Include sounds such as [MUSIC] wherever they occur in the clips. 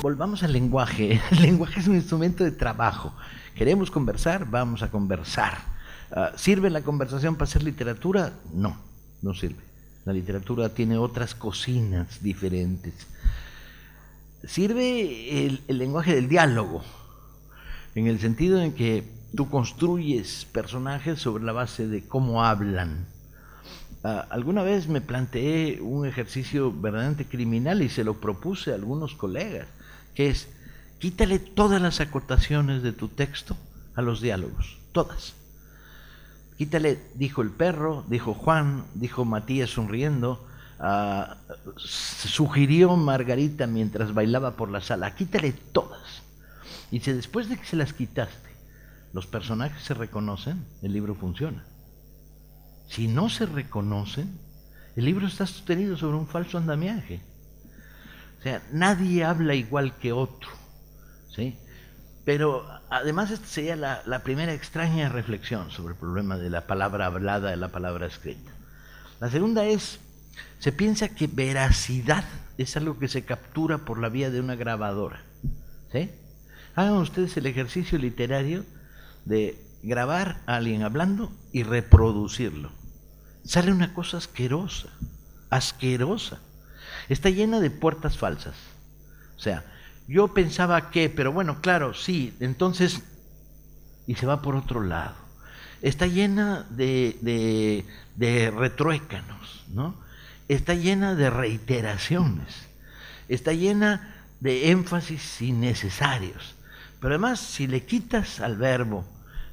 Volvamos al lenguaje. [LAUGHS] El lenguaje es un instrumento de trabajo. Queremos conversar, vamos a conversar. Ah, ¿Sirve la conversación para hacer literatura? No, no sirve. La literatura tiene otras cocinas diferentes. Sirve el, lenguaje del diálogo, en el sentido en que tú construyes personajes sobre la base de cómo hablan. Ah, alguna vez me planteé un ejercicio verdaderamente criminal y se lo propuse a algunos colegas, que es, quítale todas las acotaciones de tu texto a los diálogos, todas. Quítale, dijo el perro, dijo Juan, dijo Matías sonriendo, ah, sugirió Margarita mientras bailaba por la sala, quítale todas. Y si después de que se las quitaste, los personajes se reconocen, el libro funciona. Si no se reconocen, el libro está sostenido sobre un falso andamiaje. O sea, nadie habla igual que otro. ¿sí? Pero además esta sería la, primera extraña reflexión sobre el problema de la palabra hablada, de la palabra escrita. La segunda es, se piensa que veracidad es algo que se captura por la vía de una grabadora. Hagan ustedes el ejercicio literario de grabar a alguien hablando y reproducirlo. Sale una cosa asquerosa, asquerosa. Está llena de puertas falsas. O sea, yo pensaba que, pero bueno, claro, sí, entonces, y se va por otro lado. Está llena de, de, de retruécanos, ¿no? Está llena de reiteraciones. Está llena de énfasis innecesarios. Pero además, si le quitas al verbo,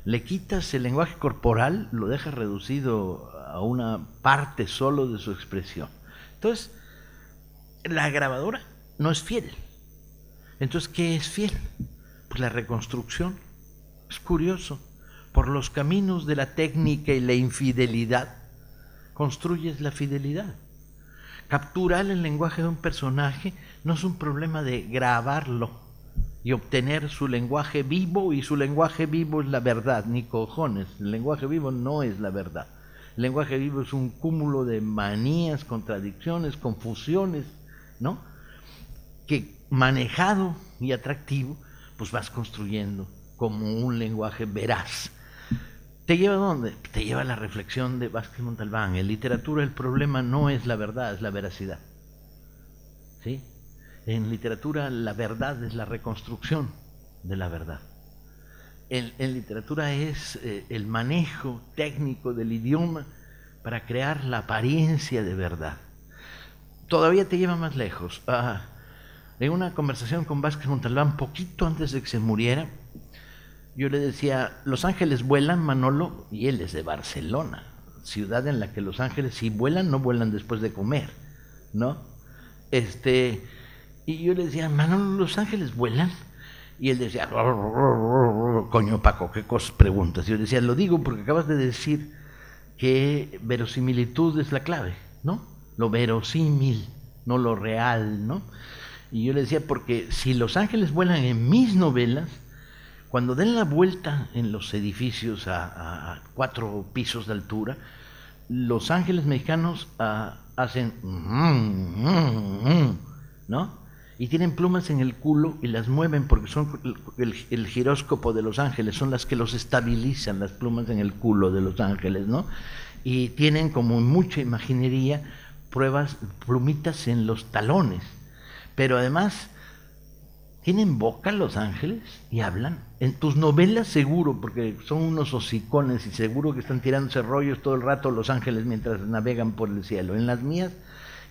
le quitas el lenguaje corporal, lo dejas reducido a una parte solo de su expresión. Entonces, la grabadora no es fiel. Entonces, ¿qué es fiel? Pues la reconstrucción. Es curioso. Por los caminos de la técnica y la infidelidad, construyes la fidelidad. Capturar el lenguaje de un personaje no es un problema de grabarlo y obtener su lenguaje vivo y su lenguaje vivo es la verdad, ni cojones, el lenguaje vivo no es la verdad. El lenguaje vivo es un cúmulo de manías, contradicciones, confusiones, ¿no? Que manejado y atractivo, pues vas construyendo como un lenguaje veraz. ¿Te lleva a dónde? Te lleva a la reflexión de Vázquez Montalbán. En literatura el problema no es la verdad, es la veracidad. ¿Sí? En literatura la verdad es la reconstrucción de la verdad. En, literatura es eh, el manejo técnico del idioma para crear la apariencia de verdad. Todavía te lleva más lejos. Ah, en una conversación con Vázquez Montalbán, poquito antes de que se muriera, yo le decía, Los Ángeles vuelan, Manolo, y él es de Barcelona, ciudad en la que los ángeles si vuelan, no vuelan después de comer, ¿no? Este, y yo le decía, Manolo, ¿los ángeles vuelan? Y él decía, coño Paco, ¿qué cosas preguntas? Yo decía, lo digo porque acabas de decir que verosimilitud es la clave, ¿no? Lo verosímil, no lo real, ¿no? Y yo le decía, porque si los ángeles vuelan en mis novelas, cuando den la vuelta en los edificios a, cuatro pisos de altura, los ángeles mexicanos uh, hacen, mm, mm, mm, ¿no? y tienen plumas en el culo y las mueven porque son el, el, giróscopo de los ángeles, son las que los estabilizan, las plumas en el culo de los ángeles, ¿no? Y tienen como mucha imaginería pruebas, plumitas en los talones, pero además tienen boca los ángeles y hablan. En tus novelas seguro, porque son unos hocicones y seguro que están tirándose rollos todo el rato los ángeles mientras navegan por el cielo. En las mías,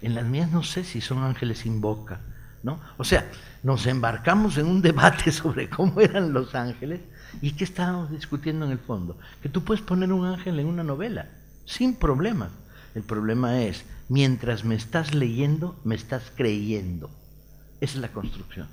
en las mías no sé si son ángeles sin boca ¿no? O sea, nos embarcamos en un debate [LAUGHS] sobre cómo eran los ángeles y qué estábamos discutiendo en el fondo. Que tú puedes poner un ángel en una novela, sin problema. El problema es, mientras me estás leyendo, me estás creyendo. Esa es la construcción.